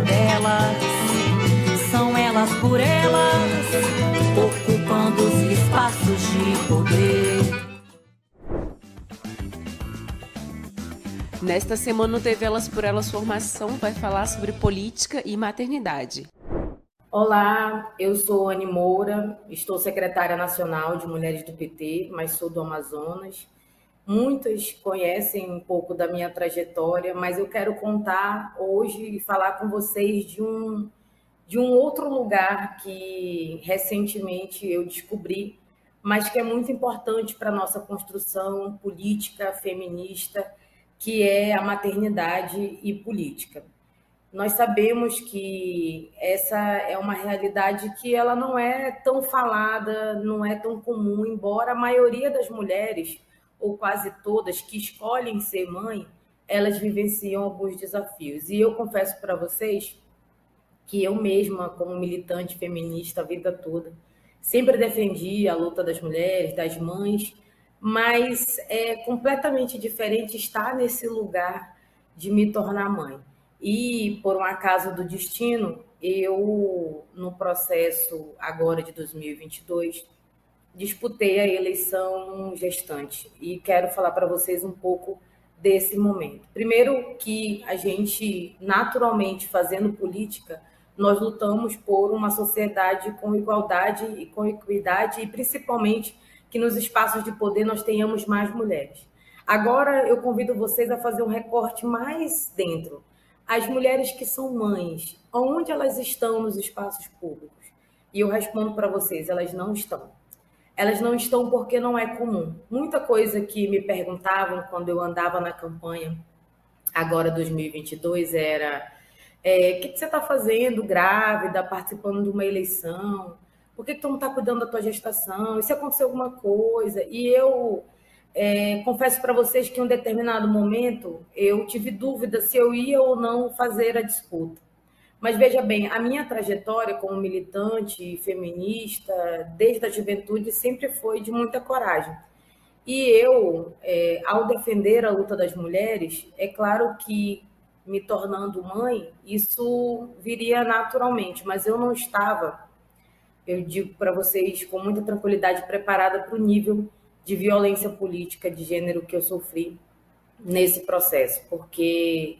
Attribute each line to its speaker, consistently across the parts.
Speaker 1: Delas são elas por elas, ocupando os espaços de poder.
Speaker 2: Nesta semana, o TV Elas por Elas Formação vai falar sobre política e maternidade.
Speaker 3: Olá, eu sou Anne Moura, estou secretária nacional de Mulheres do PT, mas sou do Amazonas. Muitas conhecem um pouco da minha trajetória, mas eu quero contar hoje e falar com vocês de um de um outro lugar que recentemente eu descobri, mas que é muito importante para a nossa construção política feminista, que é a maternidade e política. Nós sabemos que essa é uma realidade que ela não é tão falada, não é tão comum, embora a maioria das mulheres, ou quase todas, que escolhem ser mãe, elas vivenciam alguns desafios. E eu confesso para vocês que eu mesma, como militante feminista a vida toda, sempre defendi a luta das mulheres, das mães, mas é completamente diferente estar nesse lugar de me tornar mãe. E, por um acaso do destino, eu, no processo agora de 2022, disputei a eleição gestante e quero falar para vocês um pouco desse momento. Primeiro, que a gente, naturalmente, fazendo política, nós lutamos por uma sociedade com igualdade e com equidade e principalmente que nos espaços de poder nós tenhamos mais mulheres. Agora eu convido vocês a fazer um recorte mais dentro. As mulheres que são mães, onde elas estão nos espaços públicos? E eu respondo para vocês, elas não estão. Elas não estão porque não é comum. Muita coisa que me perguntavam quando eu andava na campanha, agora 2022, era é, o que, que você está fazendo grávida, participando de uma eleição? Por que, que tu não está cuidando da tua gestação? E se acontecer alguma coisa? E eu é, confesso para vocês que em um determinado momento eu tive dúvida se eu ia ou não fazer a disputa. Mas veja bem, a minha trajetória como militante feminista, desde a juventude, sempre foi de muita coragem. E eu, é, ao defender a luta das mulheres, é claro que me tornando mãe, isso viria naturalmente, mas eu não estava, eu digo para vocês com muita tranquilidade, preparada para o nível de violência política de gênero que eu sofri nesse processo, porque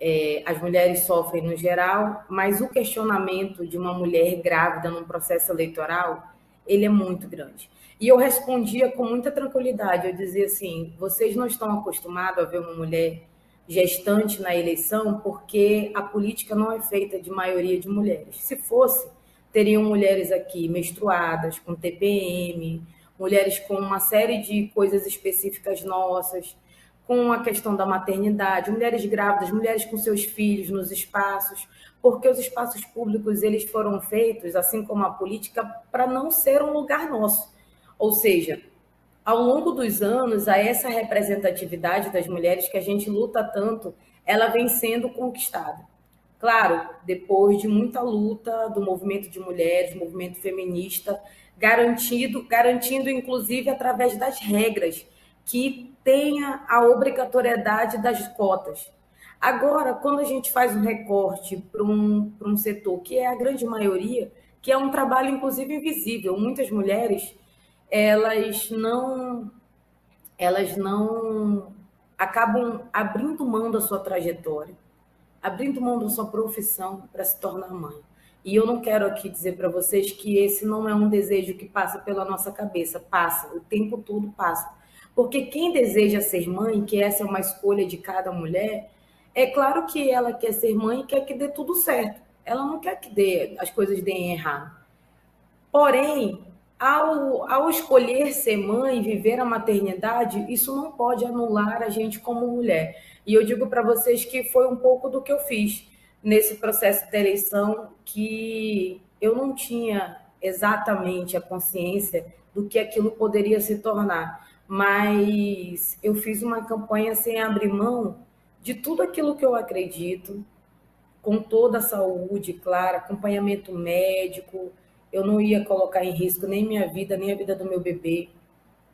Speaker 3: é, as mulheres sofrem no geral, mas o questionamento de uma mulher grávida num processo eleitoral, ele é muito grande. E eu respondia com muita tranquilidade, eu dizia assim, vocês não estão acostumados a ver uma mulher gestante na eleição, porque a política não é feita de maioria de mulheres. Se fosse, teriam mulheres aqui menstruadas, com TPM, mulheres com uma série de coisas específicas nossas, com a questão da maternidade, mulheres grávidas, mulheres com seus filhos nos espaços, porque os espaços públicos eles foram feitos, assim como a política, para não ser um lugar nosso. Ou seja, ao longo dos anos, a essa representatividade das mulheres que a gente luta tanto, ela vem sendo conquistada. Claro, depois de muita luta do movimento de mulheres, movimento feminista, garantido, garantindo inclusive através das regras que tenha a obrigatoriedade das cotas. Agora, quando a gente faz um recorte para um, um setor que é a grande maioria, que é um trabalho inclusive invisível, muitas mulheres elas não elas não acabam abrindo mão da sua trajetória, abrindo mão da sua profissão para se tornar mãe. E eu não quero aqui dizer para vocês que esse não é um desejo que passa pela nossa cabeça, passa, o tempo todo passa. Porque quem deseja ser mãe, que essa é uma escolha de cada mulher, é claro que ela quer ser mãe e quer que dê tudo certo. Ela não quer que dê, as coisas deem errado. Porém, ao, ao escolher ser mãe, viver a maternidade, isso não pode anular a gente como mulher. E eu digo para vocês que foi um pouco do que eu fiz nesse processo de eleição, que eu não tinha exatamente a consciência do que aquilo poderia se tornar, mas eu fiz uma campanha sem abrir mão de tudo aquilo que eu acredito, com toda a saúde, claro, acompanhamento médico, eu não ia colocar em risco nem minha vida, nem a vida do meu bebê.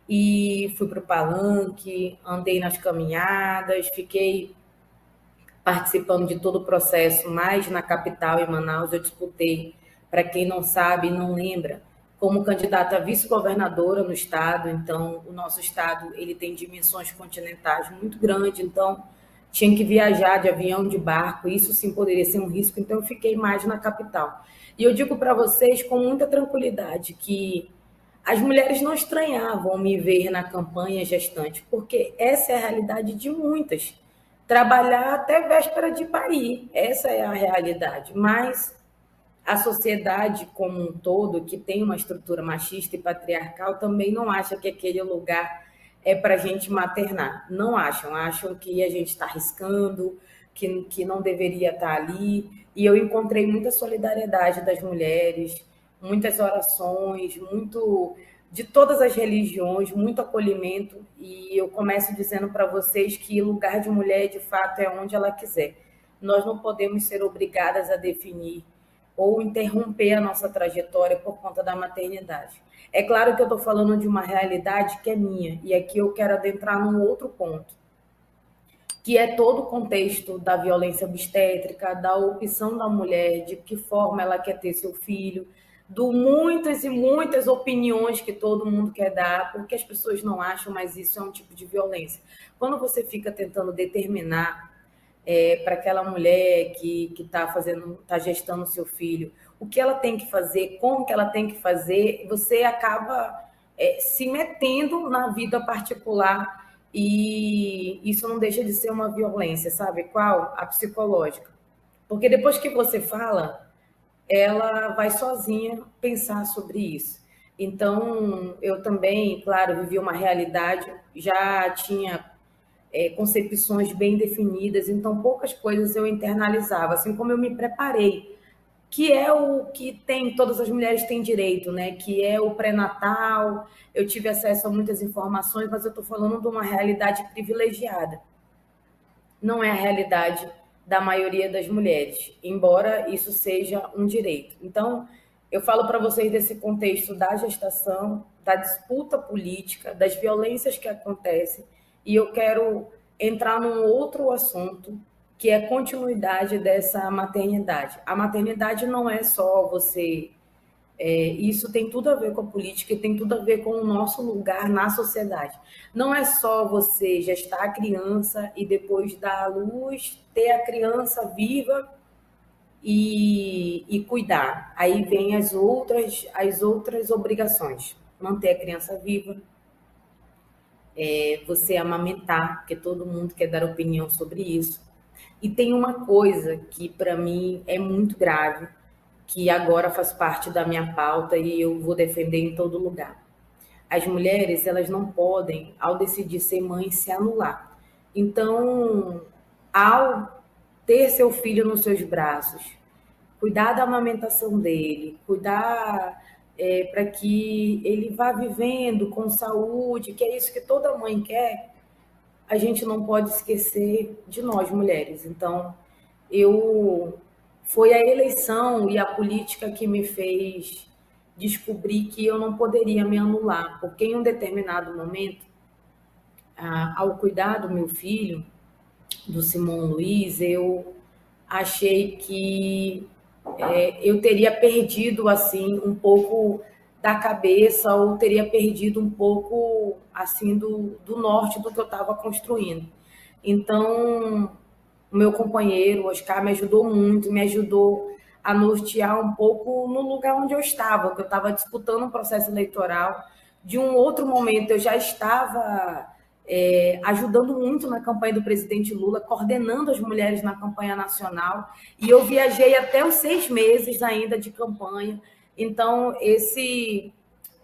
Speaker 3: E fui para o palanque, andei nas caminhadas, fiquei participando de todo o processo, mais na capital, em Manaus, eu disputei, para quem não sabe não lembra, como candidata a vice-governadora no estado. Então, o nosso estado ele tem dimensões continentais muito grandes, então tinha que viajar de avião, de barco, isso sim poderia ser um risco, então eu fiquei mais na capital. E eu digo para vocês com muita tranquilidade que as mulheres não estranhavam me ver na campanha gestante, porque essa é a realidade de muitas. Trabalhar até véspera de parir, essa é a realidade. Mas a sociedade como um todo, que tem uma estrutura machista e patriarcal, também não acha que aquele lugar é para a gente maternar. Não acham, acham que a gente está arriscando, que, que não deveria estar tá ali. E eu encontrei muita solidariedade das mulheres, muitas orações, muito de todas as religiões, muito acolhimento. E eu começo dizendo para vocês que lugar de mulher, de fato, é onde ela quiser. Nós não podemos ser obrigadas a definir ou interromper a nossa trajetória por conta da maternidade. É claro que eu estou falando de uma realidade que é minha, e aqui eu quero adentrar num outro ponto que é todo o contexto da violência obstétrica, da opção da mulher, de que forma ela quer ter seu filho, do muitas e muitas opiniões que todo mundo quer dar, porque as pessoas não acham, mas isso é um tipo de violência. Quando você fica tentando determinar é, para aquela mulher que está fazendo, está gestando seu filho, o que ela tem que fazer, como que ela tem que fazer, você acaba é, se metendo na vida particular e isso não deixa de ser uma violência, sabe qual? A psicológica. Porque depois que você fala, ela vai sozinha pensar sobre isso. Então, eu também, claro, vivi uma realidade, já tinha é, concepções bem definidas, então poucas coisas eu internalizava, assim como eu me preparei que é o que tem todas as mulheres têm direito, né? Que é o pré-natal. Eu tive acesso a muitas informações, mas eu estou falando de uma realidade privilegiada. Não é a realidade da maioria das mulheres, embora isso seja um direito. Então, eu falo para vocês desse contexto da gestação, da disputa política, das violências que acontecem, e eu quero entrar num outro assunto que é continuidade dessa maternidade. A maternidade não é só você. É, isso tem tudo a ver com a política e tem tudo a ver com o nosso lugar na sociedade. Não é só você gestar a criança e depois dar à luz, ter a criança viva e, e cuidar. Aí vem as outras, as outras obrigações. Manter a criança viva, é, você amamentar, porque todo mundo quer dar opinião sobre isso e tem uma coisa que para mim é muito grave, que agora faz parte da minha pauta e eu vou defender em todo lugar. As mulheres, elas não podem, ao decidir ser mãe, se anular. Então, ao ter seu filho nos seus braços, cuidar da amamentação dele, cuidar é, para que ele vá vivendo com saúde, que é isso que toda mãe quer, a gente não pode esquecer de nós mulheres. Então, eu foi a eleição e a política que me fez descobrir que eu não poderia me anular, porque em um determinado momento, ao cuidar do meu filho, do Simão Luiz, eu achei que é, eu teria perdido assim um pouco da cabeça ou teria perdido um pouco assim do, do norte do que eu estava construindo. Então, o meu companheiro, Oscar, me ajudou muito, me ajudou a nortear um pouco no lugar onde eu estava, que eu estava disputando um processo eleitoral. De um outro momento, eu já estava é, ajudando muito na campanha do presidente Lula, coordenando as mulheres na campanha nacional, e eu viajei até os seis meses ainda de campanha. Então, esse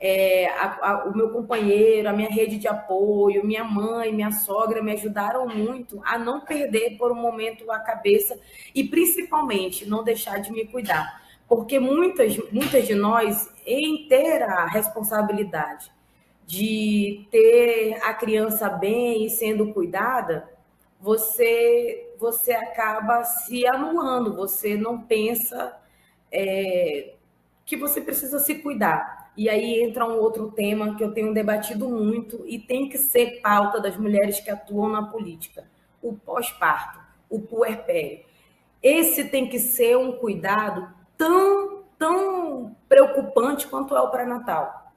Speaker 3: é, a, a, o meu companheiro, a minha rede de apoio, minha mãe, minha sogra me ajudaram muito a não perder por um momento a cabeça e principalmente não deixar de me cuidar. Porque muitas, muitas de nós, em ter a responsabilidade de ter a criança bem e sendo cuidada, você, você acaba se anulando, você não pensa é, que você precisa se cuidar. E aí entra um outro tema que eu tenho debatido muito e tem que ser pauta das mulheres que atuam na política: o pós-parto, o puerpério. Esse tem que ser um cuidado tão, tão preocupante quanto é o pré-natal.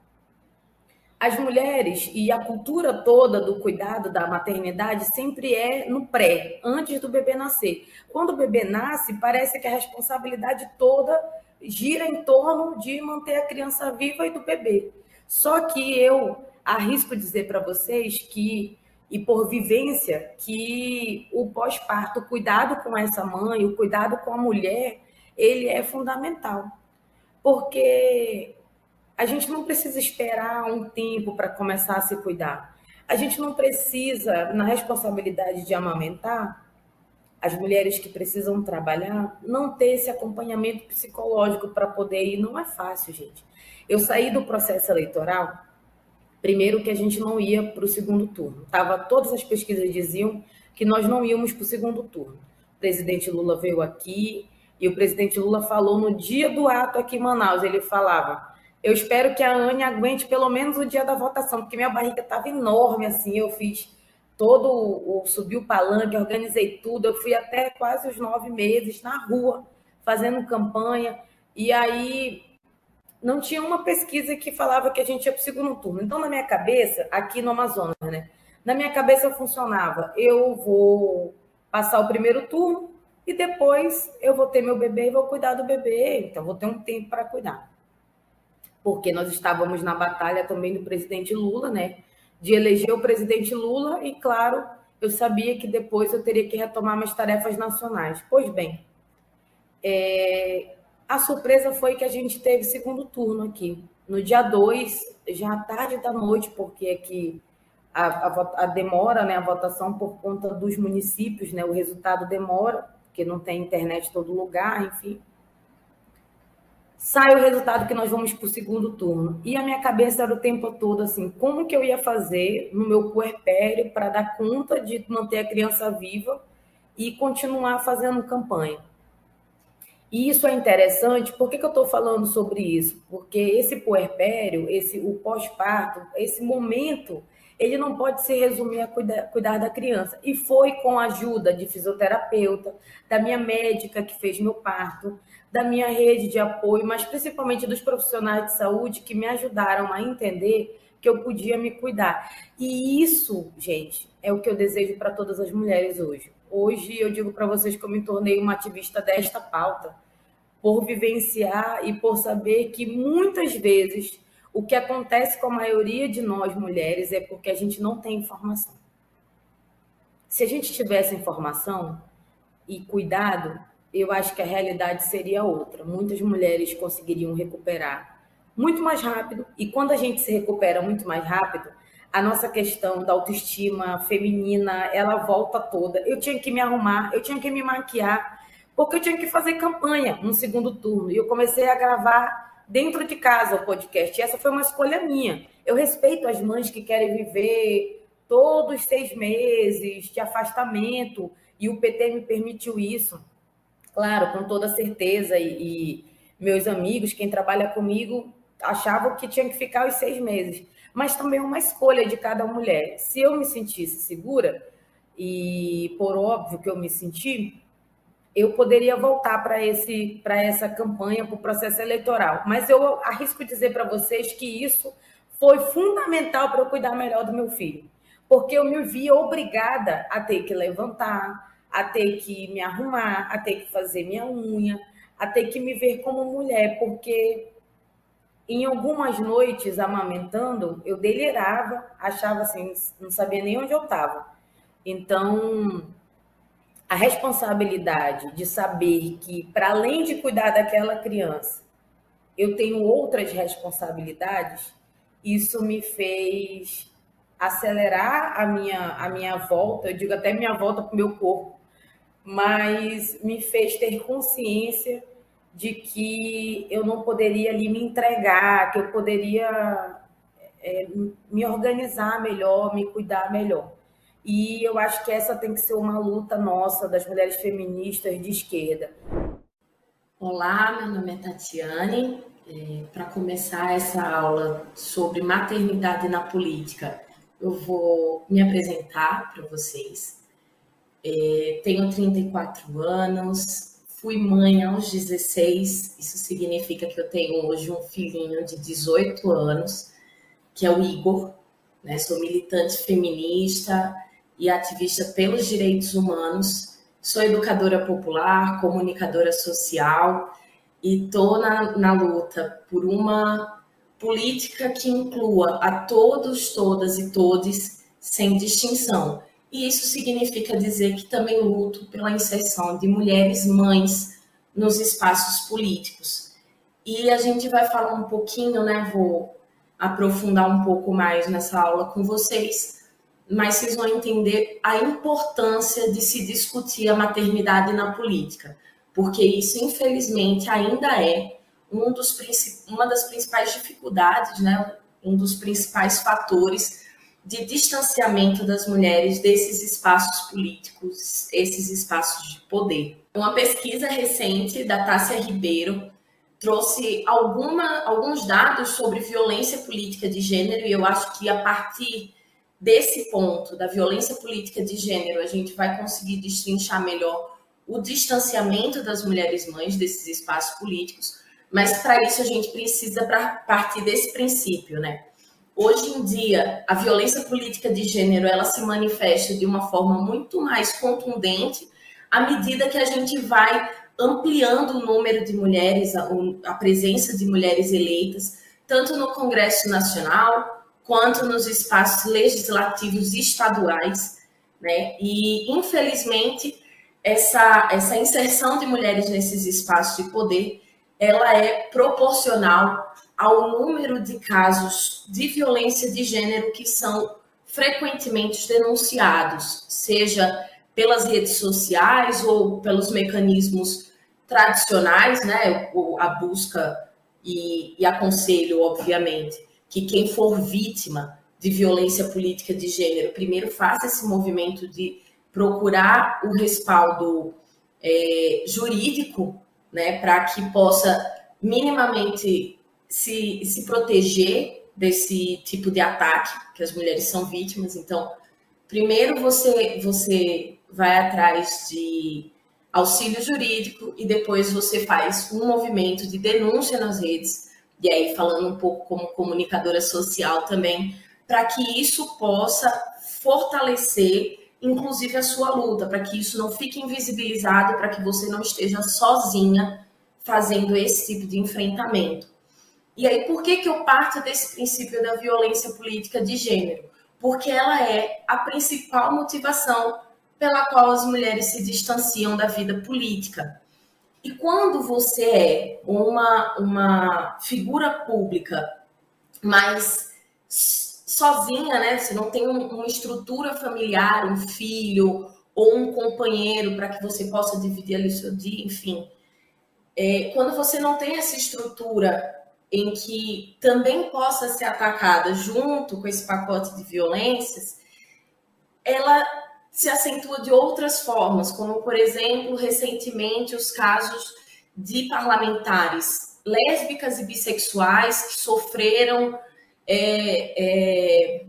Speaker 3: As mulheres e a cultura toda do cuidado da maternidade sempre é no pré, antes do bebê nascer. Quando o bebê nasce, parece que a responsabilidade toda gira em torno de manter a criança viva e do bebê. Só que eu arrisco dizer para vocês que, e por vivência, que o pós-parto, o cuidado com essa mãe, o cuidado com a mulher, ele é fundamental. Porque a gente não precisa esperar um tempo para começar a se cuidar. A gente não precisa, na responsabilidade de amamentar, as mulheres que precisam trabalhar não ter esse acompanhamento psicológico para poder ir. Não é fácil, gente. Eu saí do processo eleitoral, primeiro que a gente não ia para o segundo turno. Tava, todas as pesquisas diziam que nós não íamos para o segundo turno. O presidente Lula veio aqui e o presidente Lula falou no dia do ato aqui em Manaus. Ele falava: Eu espero que a Anne aguente pelo menos o dia da votação, porque minha barriga estava enorme assim. Eu fiz todo o subi o palanque, organizei tudo. Eu fui até quase os nove meses na rua fazendo campanha e aí não tinha uma pesquisa que falava que a gente ia para o segundo turno. Então na minha cabeça, aqui no Amazonas, né? Na minha cabeça funcionava: eu vou passar o primeiro turno e depois eu vou ter meu bebê e vou cuidar do bebê. Então vou ter um tempo para cuidar. Porque nós estávamos na batalha também do presidente Lula, né? de eleger o presidente Lula e, claro, eu sabia que depois eu teria que retomar minhas tarefas nacionais. Pois bem, é, a surpresa foi que a gente teve segundo turno aqui. No dia 2, já à tarde da noite, porque aqui a, a, a, demora, né, a votação por conta dos municípios, né, o resultado demora, porque não tem internet em todo lugar, enfim sai o resultado que nós vamos para o segundo turno. E a minha cabeça era o tempo todo assim, como que eu ia fazer no meu puerpério para dar conta de manter a criança viva e continuar fazendo campanha. E isso é interessante, por que, que eu estou falando sobre isso? Porque esse puerpério, esse, o pós-parto, esse momento, ele não pode se resumir a cuidar, cuidar da criança. E foi com a ajuda de fisioterapeuta, da minha médica que fez meu parto, da minha rede de apoio, mas principalmente dos profissionais de saúde que me ajudaram a entender que eu podia me cuidar. E isso, gente, é o que eu desejo para todas as mulheres hoje. Hoje eu digo para vocês que eu me tornei uma ativista desta pauta, por vivenciar e por saber que muitas vezes o que acontece com a maioria de nós mulheres é porque a gente não tem informação. Se a gente tivesse informação e cuidado, eu acho que a realidade seria outra. Muitas mulheres conseguiriam recuperar muito mais rápido, e quando a gente se recupera muito mais rápido, a nossa questão da autoestima feminina, ela volta toda. Eu tinha que me arrumar, eu tinha que me maquiar, porque eu tinha que fazer campanha no segundo turno. E eu comecei a gravar dentro de casa o podcast. E essa foi uma escolha minha. Eu respeito as mães que querem viver todos seis meses de afastamento, e o PT me permitiu isso claro, com toda certeza, e, e meus amigos, quem trabalha comigo, achavam que tinha que ficar os seis meses. Mas também é uma escolha de cada mulher. Se eu me sentisse segura, e por óbvio que eu me senti, eu poderia voltar para esse para essa campanha, para o processo eleitoral. Mas eu arrisco dizer para vocês que isso foi fundamental para eu cuidar melhor do meu filho. porque eu me via obrigada a ter que levantar, a ter que me arrumar, a ter que fazer minha unha, a ter que me ver como mulher, porque em algumas noites amamentando, eu delirava, achava assim, não sabia nem onde eu estava. Então, a responsabilidade de saber que, para além de cuidar daquela criança, eu tenho outras responsabilidades, isso me fez acelerar a minha, a minha volta, eu digo até minha volta para o meu corpo, mas me fez ter consciência de que eu não poderia ali me entregar, que eu poderia é, me organizar melhor, me cuidar melhor. E eu acho que essa tem que ser uma luta nossa, das mulheres feministas de esquerda.
Speaker 4: Olá, meu nome é Tatiane. É, Para começar essa aula sobre maternidade na política, eu vou me apresentar para vocês. É, tenho 34 anos, fui mãe aos 16, isso significa que eu tenho hoje um filhinho de 18 anos, que é o Igor. Né? Sou militante feminista, e ativista pelos direitos humanos. Sou educadora popular, comunicadora social e estou na, na luta por uma política que inclua a todos, todas e todes, sem distinção. E isso significa dizer que também luto pela inserção de mulheres mães nos espaços políticos. E a gente vai falar um pouquinho, né? Vou aprofundar um pouco mais nessa aula com vocês mas vocês vão entender a importância de se discutir a maternidade na política, porque isso, infelizmente, ainda é um dos, uma das principais dificuldades, né? um dos principais fatores de distanciamento das mulheres desses espaços políticos, esses espaços de poder. Uma pesquisa recente da Tássia Ribeiro trouxe alguma, alguns dados sobre violência política de gênero, e eu acho que a partir desse ponto da violência política de gênero, a gente vai conseguir destrinchar melhor o distanciamento das mulheres mães desses espaços políticos, mas para isso a gente precisa partir desse princípio, né? Hoje em dia, a violência política de gênero, ela se manifesta de uma forma muito mais contundente à medida que a gente vai ampliando o número de mulheres, a, a presença de mulheres eleitas, tanto no Congresso Nacional, quanto nos espaços legislativos estaduais, né? E infelizmente essa essa inserção de mulheres nesses espaços de poder, ela é proporcional ao número de casos de violência de gênero que são frequentemente denunciados, seja pelas redes sociais ou pelos mecanismos tradicionais, né? A busca e, e aconselho, obviamente, que quem for vítima de violência política de gênero, primeiro faça esse movimento de procurar o respaldo é, jurídico, né, para que possa minimamente se, se proteger desse tipo de ataque que as mulheres são vítimas. Então, primeiro você você vai atrás de auxílio jurídico e depois você faz um movimento de denúncia nas redes e aí falando um pouco como comunicadora social também, para que isso possa fortalecer, inclusive, a sua luta, para que isso não fique invisibilizado, para que você não esteja sozinha fazendo esse tipo de enfrentamento. E aí, por que, que eu parto desse princípio da violência política de gênero? Porque ela é a principal motivação pela qual as mulheres se distanciam da vida política. E quando você é uma, uma figura pública, mas sozinha, né? Você não tem uma estrutura familiar, um filho ou um companheiro para que você possa dividir ali o seu dia, enfim. É, quando você não tem essa estrutura em que também possa ser atacada junto com esse pacote de violências, ela se acentua de outras formas, como, por exemplo, recentemente os casos de parlamentares lésbicas e bissexuais que sofreram é, é,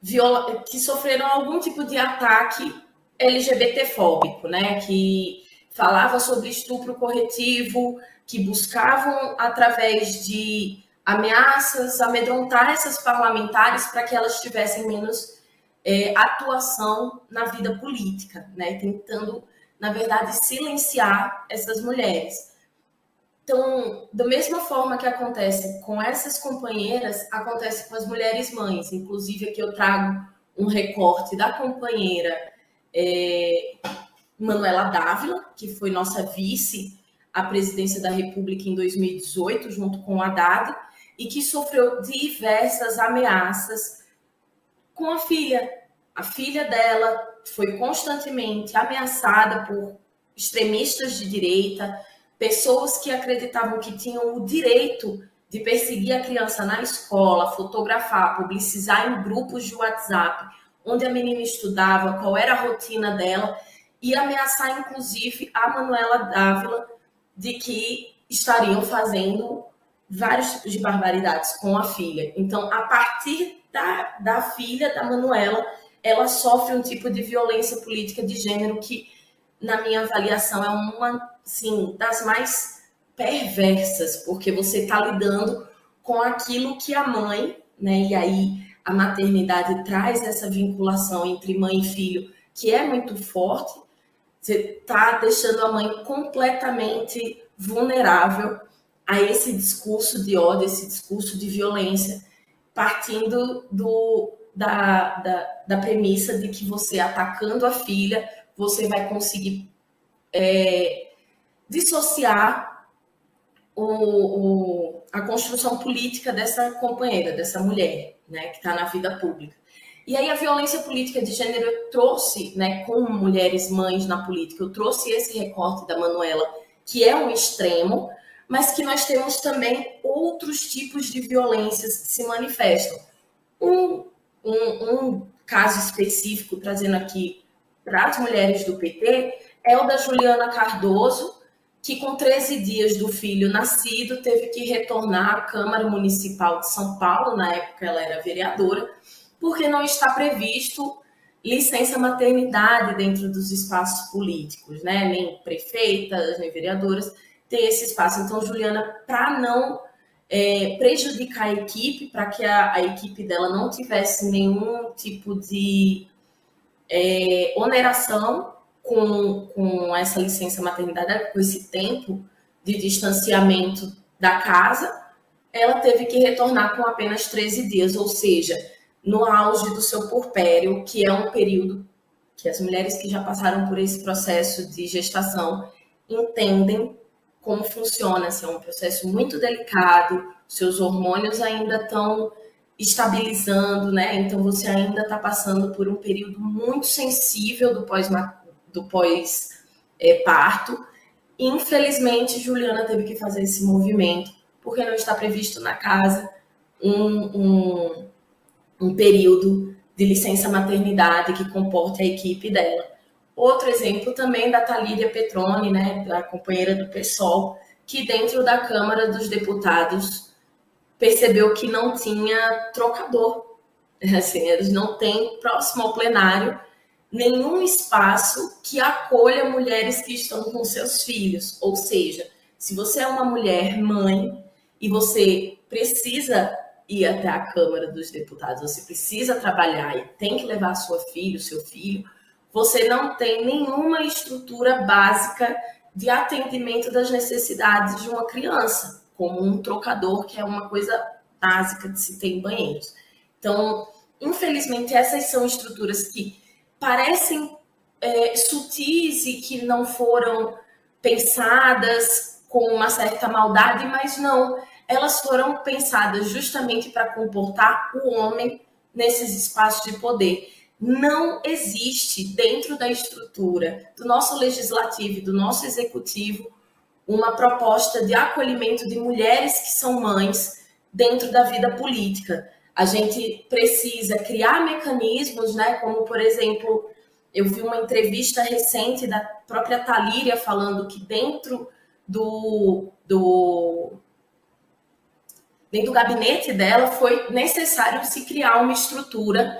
Speaker 4: viola, que sofreram algum tipo de ataque LGBTfóbico, né? Que falava sobre estupro corretivo, que buscavam através de ameaças, amedrontar essas parlamentares para que elas tivessem menos é, atuação na vida política, né? tentando, na verdade, silenciar essas mulheres. Então, da mesma forma que acontece com essas companheiras, acontece com as mulheres mães. Inclusive, aqui eu trago um recorte da companheira é, Manuela Dávila, que foi nossa vice à presidência da República em 2018, junto com o Haddad, e que sofreu diversas ameaças com a filha. A filha dela foi constantemente ameaçada por extremistas de direita, pessoas que acreditavam que tinham o direito de perseguir a criança na escola, fotografar, publicizar em grupos de WhatsApp, onde a menina estudava, qual era a rotina dela, e ameaçar, inclusive, a Manuela Dávila de que estariam fazendo vários tipos de barbaridades com a filha. Então, a partir da, da filha da Manuela, ela sofre um tipo de violência política de gênero que, na minha avaliação, é uma sim, das mais perversas, porque você está lidando com aquilo que a mãe, né? E aí a maternidade traz essa vinculação entre mãe e filho que é muito forte. Você está deixando a mãe completamente vulnerável a esse discurso de ódio, esse discurso de violência, partindo do, da, da, da premissa de que você atacando a filha, você vai conseguir é, dissociar o, o, a construção política dessa companheira, dessa mulher, né, que está na vida pública. E aí a violência política de gênero eu trouxe, né, com mulheres mães na política, eu trouxe esse recorte da Manuela, que é um extremo, mas que nós temos também outros tipos de violências que se manifestam. Um, um, um caso específico, trazendo aqui para as mulheres do PT, é o da Juliana Cardoso, que com 13 dias do filho nascido teve que retornar à Câmara Municipal de São Paulo, na época ela era vereadora, porque não está previsto licença maternidade dentro dos espaços políticos, né? Nem prefeitas, nem vereadoras tem esse espaço. Então, Juliana, para não é, prejudicar a equipe, para que a, a, equipe dela não tivesse nenhum tipo de é, oneração com, com essa licença maternidade, com esse tempo de distanciamento da casa, ela teve que retornar com apenas 13 dias, ou seja, no auge do seu porpério, que é um período que as mulheres que já passaram por esse processo de gestação entendem como funciona, assim, é um processo muito delicado, seus hormônios ainda estão estabilizando, né? Então você ainda está passando por um período muito sensível do pós do pós é, parto. Infelizmente, Juliana teve que fazer esse movimento porque não está previsto na casa um, um, um período de licença maternidade que comporte a equipe dela. Outro exemplo também da Talíria Petroni, né, a companheira do PSOL, que dentro da Câmara dos Deputados percebeu que não tinha trocador. Assim, eles não têm, próximo ao plenário, nenhum espaço que acolha mulheres que estão com seus filhos. Ou seja, se você é uma mulher mãe e você precisa ir até a Câmara dos Deputados, você precisa trabalhar e tem que levar sua filha, seu filho, você não tem nenhuma estrutura básica de atendimento das necessidades de uma criança, como um trocador, que é uma coisa básica de se ter em banheiros. Então, infelizmente, essas são estruturas que parecem é, sutis e que não foram pensadas com uma certa maldade, mas não, elas foram pensadas justamente para comportar o homem nesses espaços de poder não existe dentro da estrutura do nosso legislativo e do nosso executivo uma proposta de acolhimento de mulheres que são mães dentro da vida política. A gente precisa criar mecanismos, né, como por exemplo, eu vi uma entrevista recente da própria Talíria falando que dentro do, do dentro do gabinete dela foi necessário se criar uma estrutura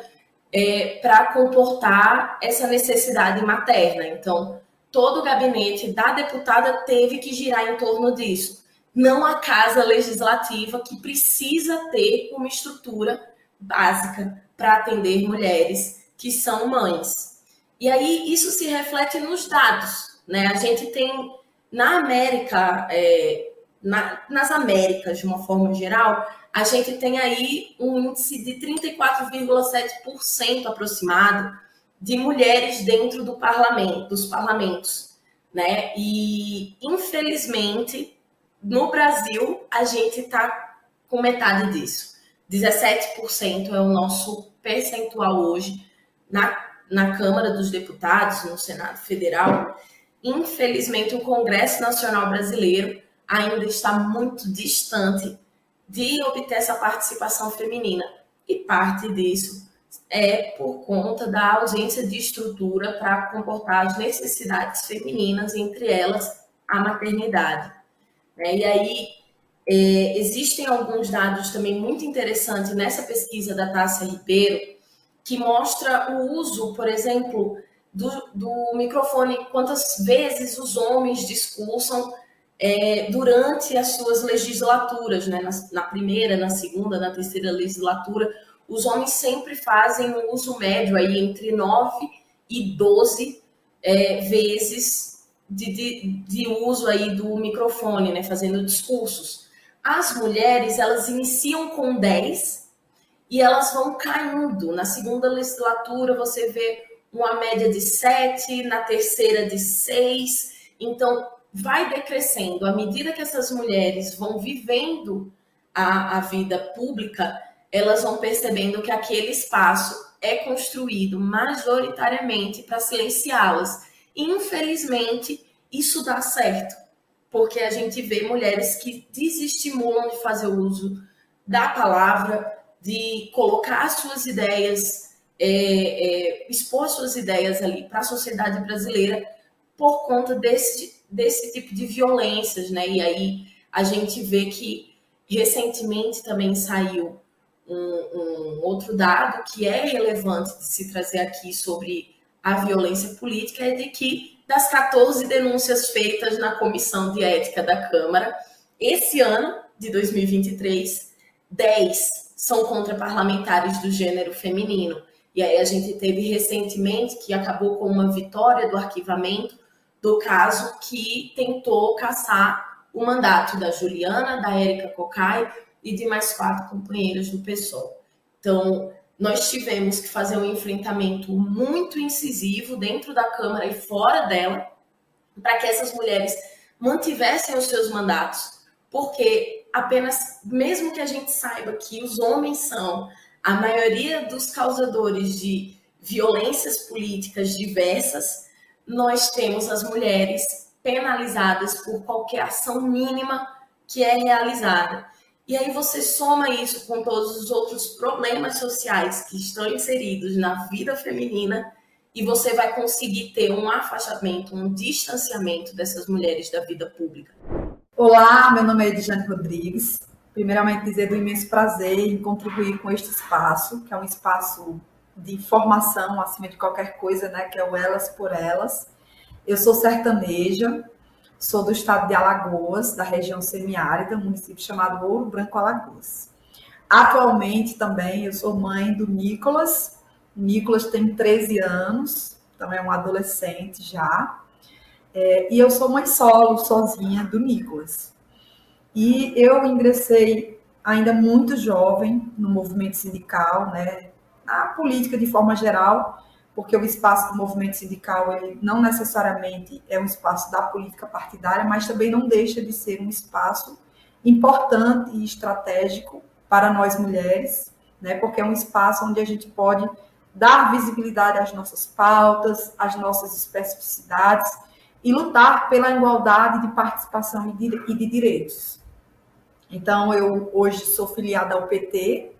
Speaker 4: é, para comportar essa necessidade materna. Então, todo o gabinete da deputada teve que girar em torno disso. não há casa legislativa que precisa ter uma estrutura básica para atender mulheres que são mães. E aí isso se reflete nos dados, né? A gente tem na América, é, na, nas Américas de uma forma geral, a gente tem aí um índice de 34,7% aproximado de mulheres dentro do parlamento, dos parlamentos, né? E infelizmente no Brasil a gente está com metade disso. 17% é o nosso percentual hoje na, na Câmara dos Deputados, no Senado Federal. Infelizmente, o Congresso Nacional Brasileiro ainda está muito distante de obter essa participação feminina. E parte disso é por conta da ausência de estrutura para comportar as necessidades femininas, entre elas a maternidade. Né? E aí é, existem alguns dados também muito interessantes nessa pesquisa da Tássia Ribeiro, que mostra o uso, por exemplo, do, do microfone, quantas vezes os homens discursam é, durante as suas legislaturas, né? Na, na, primeira, na segunda, na terceira legislatura, os homens sempre fazem um uso médio aí entre 9 e 12 é, vezes de, de, de, uso aí do microfone, né? Fazendo discursos. As mulheres, elas iniciam com 10 e elas vão caindo. Na segunda legislatura, você vê uma média de 7, na terceira de 6. Então, vai decrescendo. À medida que essas mulheres vão vivendo a, a vida pública, elas vão percebendo que aquele espaço é construído majoritariamente para silenciá-las. Infelizmente, isso dá certo, porque a gente vê mulheres que desestimulam de fazer uso da palavra, de colocar suas ideias, é, é, expor suas ideias ali para a sociedade brasileira por conta desse desse tipo de violências, né? E aí a gente vê que recentemente também saiu um, um, outro dado que é relevante de se trazer aqui sobre a violência política, é de que das 14 denúncias feitas na Comissão de Ética da Câmara, esse ano de 2023, 10 são contra parlamentares do gênero feminino. E aí a gente teve recentemente que acabou com uma vitória do arquivamento do caso que tentou caçar o mandato da Juliana, da Érica Cocai e de mais quatro companheiras do PSOL. Então, nós tivemos que fazer um enfrentamento muito incisivo dentro da Câmara e fora dela, para que essas mulheres mantivessem os seus mandatos, porque apenas, mesmo que a gente saiba que os homens são a maioria dos causadores de violências políticas diversas, nós temos as mulheres penalizadas por qualquer ação mínima que é realizada. E aí você soma isso com todos os outros problemas sociais que estão inseridos na vida feminina e você vai conseguir ter um afastamento, um distanciamento dessas mulheres da vida pública.
Speaker 5: Olá, meu nome é Edjane Rodrigues. Primeiramente, dizer do imenso prazer em contribuir com este espaço, que é um espaço de formação acima de qualquer coisa, né, que é o Elas por Elas. Eu sou sertaneja, sou do estado de Alagoas, da região semiárida, um município chamado Ouro Branco Alagoas. Atualmente também eu sou mãe do Nicolas. Nicolas tem 13 anos, também é um adolescente já. É, e eu sou mãe solo, sozinha, do Nicolas. E eu ingressei ainda muito jovem no movimento sindical, né, a política de forma geral, porque o espaço do movimento sindical ele não necessariamente é um espaço da política partidária, mas também não deixa de ser um espaço importante e estratégico para nós mulheres, né? Porque é um espaço onde a gente pode dar visibilidade às nossas pautas, às nossas especificidades e lutar pela igualdade de participação e de, e de direitos. Então, eu hoje sou filiada ao PT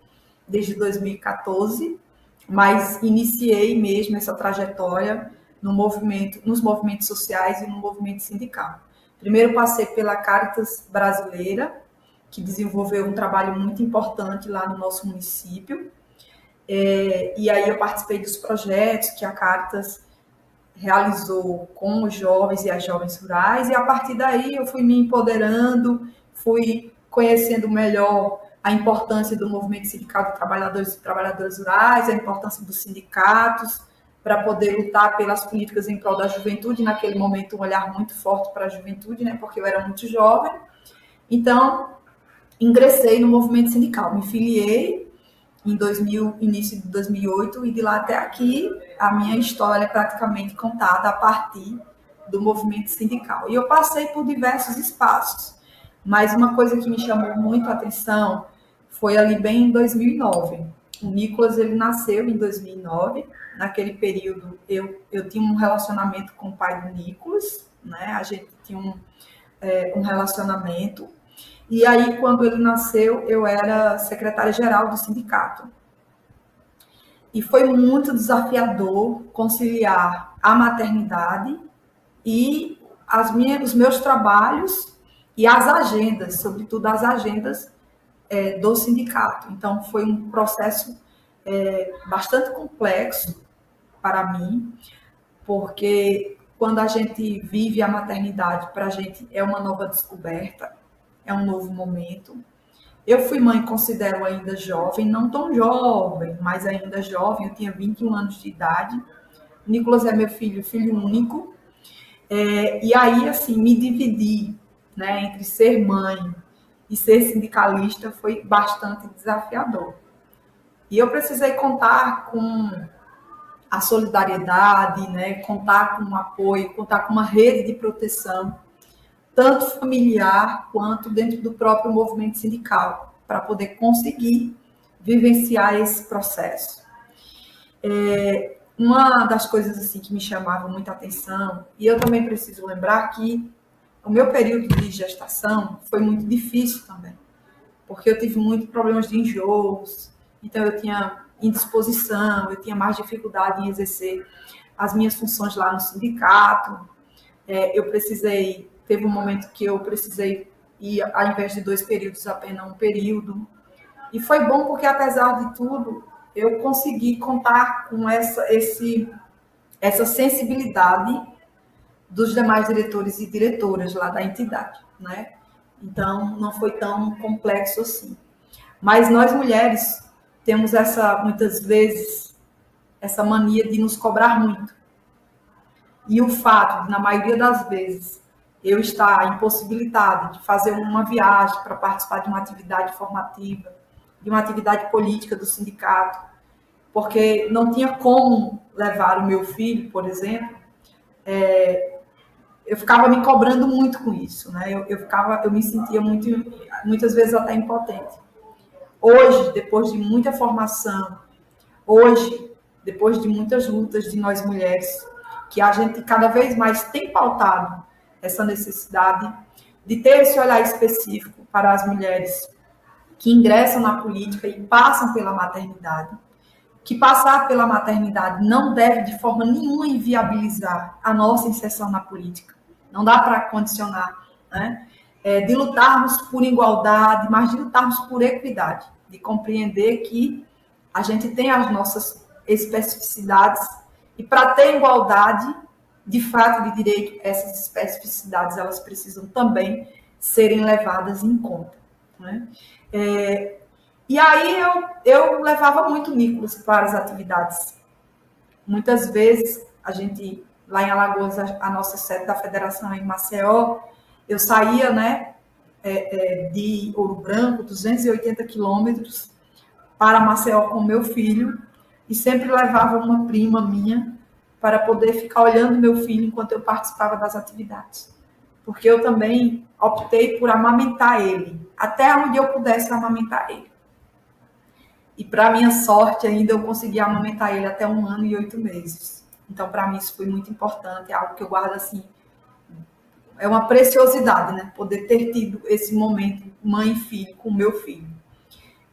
Speaker 5: desde 2014 mas iniciei mesmo essa trajetória no movimento, nos movimentos sociais e no movimento sindical. Primeiro passei pela Caritas Brasileira, que desenvolveu um trabalho muito importante lá no nosso município. É, e aí eu participei dos projetos que a Caritas realizou com os jovens e as jovens rurais, e a partir daí eu fui me empoderando, fui conhecendo melhor a importância do movimento sindical de trabalhadores e trabalhadoras rurais, a importância dos sindicatos para poder lutar pelas políticas em prol da juventude. Naquele momento, um olhar muito forte para a juventude, né, porque eu era muito jovem. Então, ingressei no movimento sindical, me filiei em 2000, início de 2008 e de lá até aqui a minha história é praticamente contada a partir do movimento sindical. E eu passei por diversos espaços, mas uma coisa que me chamou muito a atenção foi ali bem em 2009. O Nicolas ele nasceu em 2009. Naquele período eu, eu tinha um relacionamento com o pai do Nicolas, né? A gente tinha um, é, um relacionamento. E aí quando ele nasceu eu era secretária geral do sindicato. E foi muito desafiador conciliar a maternidade e as minhas, os meus trabalhos e as agendas, sobretudo as agendas é, do sindicato. Então, foi um processo é, bastante complexo para mim, porque quando a gente vive a maternidade, para a gente é uma nova descoberta, é um novo momento. Eu fui mãe, considero ainda jovem, não tão jovem, mas ainda jovem, eu tinha 21 anos de idade. O Nicolas é meu filho, filho único. É, e aí, assim, me dividi né, entre ser mãe e ser sindicalista foi bastante desafiador. E eu precisei contar com a solidariedade, né, contar com o apoio, contar com uma rede de proteção, tanto familiar quanto dentro do próprio movimento sindical, para poder conseguir vivenciar esse processo. É, uma das coisas assim que me chamava muita atenção, e eu também preciso lembrar que o meu período de gestação foi muito difícil também, porque eu tive muitos problemas de enjoos, então eu tinha indisposição, eu tinha mais dificuldade em exercer as minhas funções lá no sindicato. É, eu precisei, teve um momento que eu precisei ir, ao invés de dois períodos, apenas um período. E foi bom porque, apesar de tudo, eu consegui contar com essa, esse, essa sensibilidade dos demais diretores e diretoras lá da entidade, né? Então, não foi tão complexo assim. Mas nós mulheres temos essa, muitas vezes, essa mania de nos cobrar muito. E o fato de, na maioria das vezes, eu estar impossibilitada de fazer uma viagem para participar de uma atividade formativa, de uma atividade política do sindicato, porque não tinha como levar o meu filho, por exemplo, é, eu ficava me cobrando muito com isso, né? Eu, eu ficava, eu me sentia muito, muitas vezes até impotente. Hoje, depois de muita formação, hoje, depois de muitas lutas de nós mulheres, que a gente cada vez mais tem pautado essa necessidade de ter esse olhar específico para as mulheres que ingressam na política e passam pela maternidade que passar pela maternidade não deve de forma nenhuma inviabilizar a nossa inserção na política. Não dá para condicionar, né? É, de lutarmos por igualdade, mas de lutarmos por equidade, de compreender que a gente tem as nossas especificidades e para ter igualdade, de fato, de direito, essas especificidades elas precisam também serem levadas em conta. Né? É, e aí eu, eu levava muito Nicolas para as atividades. Muitas vezes a gente, lá em Alagoas, a, a nossa sede da federação é em Maceió, eu saía, né, é, é, de Ouro Branco, 280 quilômetros, para Maceió com meu filho, e sempre levava uma prima minha para poder ficar olhando meu filho enquanto eu participava das atividades. Porque eu também optei por amamentar ele, até onde eu pudesse amamentar ele. E para minha sorte, ainda eu consegui amamentar ele até um ano e oito meses. Então, para mim, isso foi muito importante, é algo que eu guardo assim. É uma preciosidade, né? Poder ter tido esse momento, mãe e filho, com meu filho.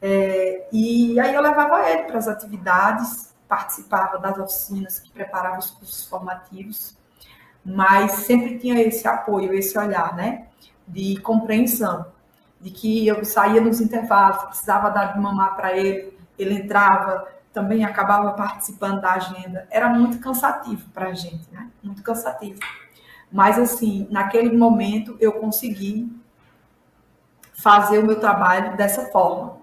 Speaker 5: É, e aí eu levava ele para as atividades, participava das oficinas que preparavam os cursos formativos, mas sempre tinha esse apoio, esse olhar, né? De compreensão de que eu saía nos intervalos, precisava dar de mamar para ele, ele entrava, também acabava participando da agenda. Era muito cansativo para a gente, né? Muito cansativo. Mas, assim, naquele momento eu consegui fazer o meu trabalho dessa forma.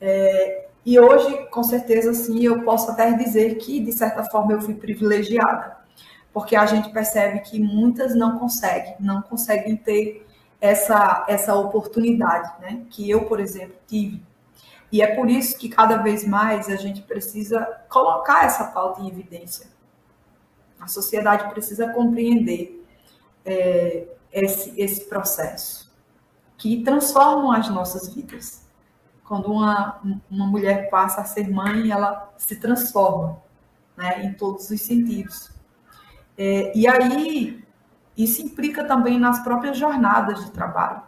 Speaker 5: É, e hoje, com certeza, sim, eu posso até dizer que, de certa forma, eu fui privilegiada, porque a gente percebe que muitas não conseguem, não conseguem ter essa, essa oportunidade, né? Que eu, por exemplo, tive. E é por isso que cada vez mais a gente precisa colocar essa pauta em evidência. A sociedade precisa compreender é, esse, esse processo que transforma as nossas vidas. Quando uma, uma mulher passa a ser mãe, ela se transforma né, em todos os sentidos. É, e aí, isso implica também nas próprias jornadas de trabalho.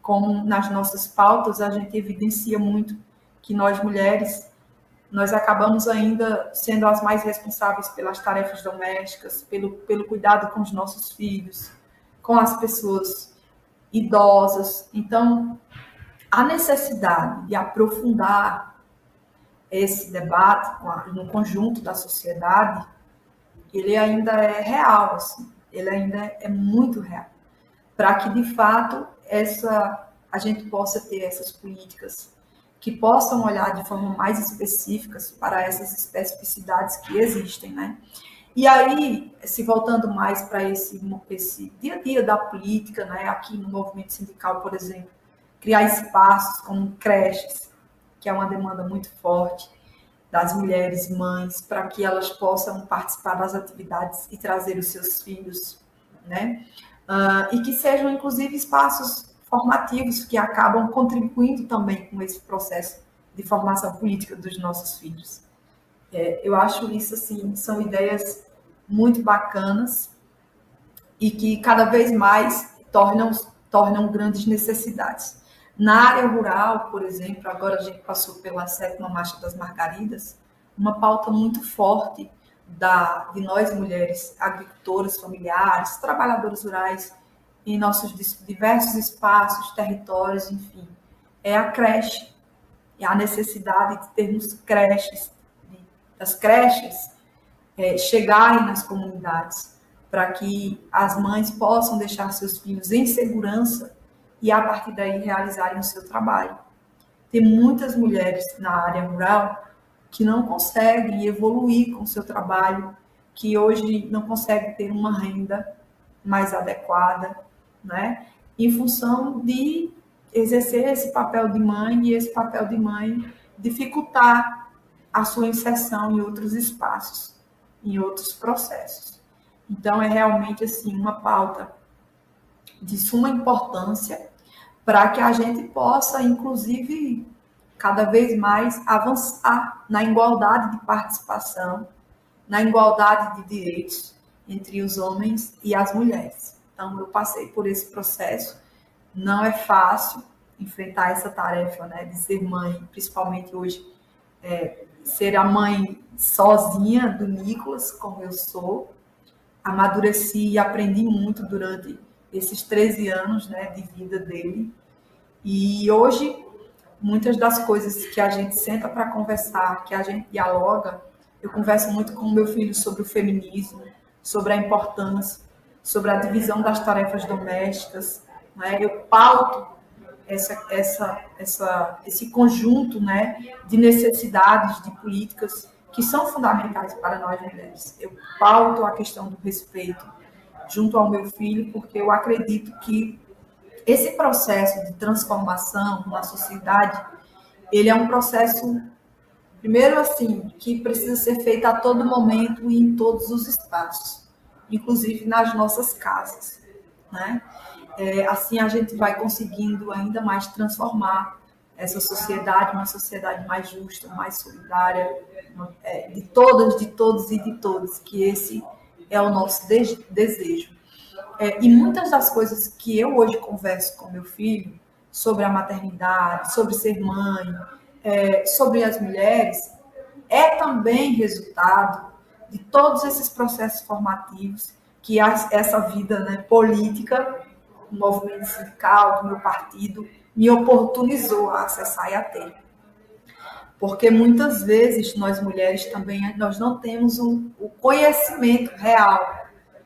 Speaker 5: Como nas nossas pautas, a gente evidencia muito que nós mulheres, nós acabamos ainda sendo as mais responsáveis pelas tarefas domésticas, pelo, pelo cuidado com os nossos filhos, com as pessoas idosas. Então, a necessidade de aprofundar esse debate no conjunto da sociedade, ele ainda é real, assim, ele ainda é muito real, para que de fato essa a gente possa ter essas políticas que possam olhar de forma mais específica para essas especificidades que existem, né? E aí, se voltando mais para esse, esse dia a dia da política, né, aqui no movimento sindical, por exemplo, criar espaços como creches, que é uma demanda muito forte das mulheres mães, para que elas possam participar das atividades e trazer os seus filhos, né? Uh, e que sejam, inclusive, espaços formativos que acabam contribuindo também com esse processo de formação política dos nossos filhos. É, eu acho isso, assim, são ideias muito bacanas e que cada vez mais tornam, tornam grandes necessidades. Na área rural, por exemplo, agora a gente passou pela sétima Marcha das Margaridas, uma pauta muito forte da, de nós mulheres, agricultoras, familiares, trabalhadoras rurais, em nossos diversos espaços, territórios, enfim, é a creche, e a necessidade de termos creches, das creches é, chegarem nas comunidades, para que as mães possam deixar seus filhos em segurança e, a partir daí, realizarem o seu trabalho. Tem muitas mulheres na área rural que não conseguem evoluir com o seu trabalho, que hoje não conseguem ter uma renda mais adequada, né? Em função de exercer esse papel de mãe e esse papel de mãe dificultar a sua inserção em outros espaços em outros processos. Então, é realmente assim uma pauta de suma importância para que a gente possa, inclusive, cada vez mais avançar na igualdade de participação, na igualdade de direitos entre os homens e as mulheres. Então, eu passei por esse processo. Não é fácil enfrentar essa tarefa, né, de ser mãe, principalmente hoje, é, ser a mãe sozinha do Nicolas, como eu sou. Amadureci e aprendi muito durante esses 13 anos né, de vida dele. E hoje, muitas das coisas que a gente senta para conversar, que a gente dialoga, eu converso muito com o meu filho sobre o feminismo, sobre a importância, sobre a divisão das tarefas domésticas. Né? Eu pauto essa, essa, essa, esse conjunto né, de necessidades, de políticas que são fundamentais para nós mulheres. Eu pauto a questão do respeito junto ao meu filho, porque eu acredito que esse processo de transformação na sociedade, ele é um processo, primeiro assim, que precisa ser feito a todo momento e em todos os espaços, inclusive nas nossas casas, né? É, assim a gente vai conseguindo ainda mais transformar essa sociedade, uma sociedade mais justa, mais solidária, é, de todas, de todos e de todos, que esse é o nosso de desejo. É, e muitas das coisas que eu hoje converso com meu filho sobre a maternidade, sobre ser mãe, é, sobre as mulheres, é também resultado de todos esses processos formativos que essa vida né, política o movimento sindical, do meu partido, me oportunizou a acessar e a ter. Porque muitas vezes nós mulheres também nós não temos um, o conhecimento real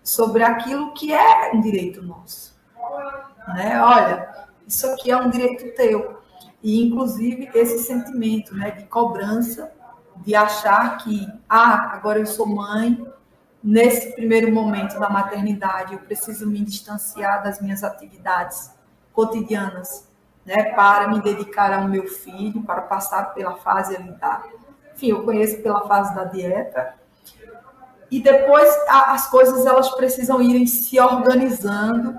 Speaker 5: sobre aquilo que é um direito nosso. Né? Olha, Isso aqui é um direito teu. E, inclusive, esse sentimento né, de cobrança, de achar que, ah, agora eu sou mãe, nesse primeiro momento da maternidade, eu preciso me distanciar das minhas atividades cotidianas, né, para me dedicar ao meu filho, para passar pela fase da, enfim, eu conheço pela fase da dieta. E depois as coisas elas precisam irem se organizando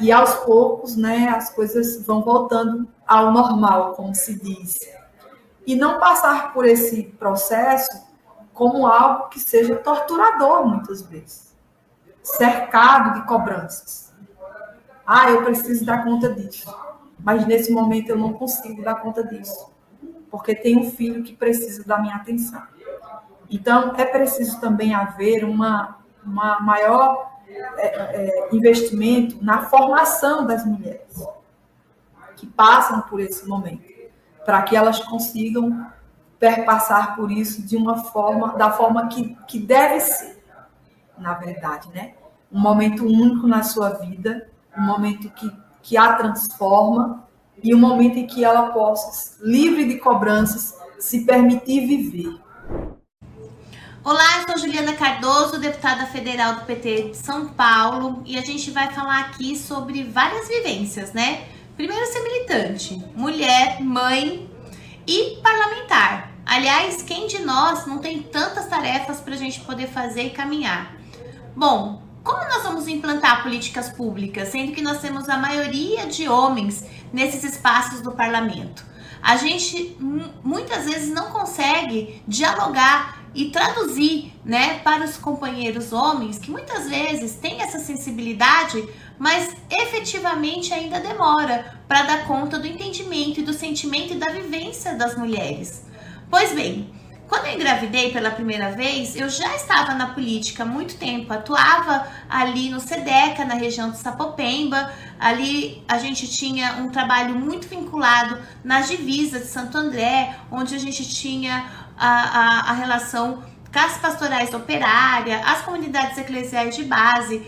Speaker 5: e aos poucos, né, as coisas vão voltando ao normal, como se diz. E não passar por esse processo como algo que seja torturador muitas vezes, cercado de cobranças. Ah, eu preciso dar conta disso, mas nesse momento eu não consigo dar conta disso, porque tem um filho que precisa da minha atenção. Então, é preciso também haver uma, uma maior é, é, investimento na formação das mulheres que passam por esse momento, para que elas consigam perpassar por isso de uma forma, da forma que, que deve ser, na verdade, né? Um momento único na sua vida, um momento que, que a transforma e um momento em que ela possa, livre de cobranças, se permitir viver.
Speaker 6: Olá, eu sou Juliana Cardoso, deputada federal do PT de São Paulo, e a gente vai falar aqui sobre várias vivências, né? Primeiro, ser militante, mulher, mãe e parlamentar. Aliás, quem de nós não tem tantas tarefas para a gente poder fazer e caminhar? Bom, como nós vamos implantar políticas públicas, sendo que nós temos a maioria de homens nesses espaços do parlamento? A gente muitas vezes não consegue dialogar e traduzir, né, para os companheiros homens que muitas vezes têm essa sensibilidade, mas efetivamente ainda demora para dar conta do entendimento e do sentimento e da vivência das mulheres. Pois bem, quando eu engravidei pela primeira vez, eu já estava na política há muito tempo, atuava ali no SEDECA, na região de Sapopemba. Ali a gente tinha um trabalho muito vinculado nas divisas de Santo André, onde a gente tinha a, a, a relação com as pastorais operárias, as comunidades eclesiais de base.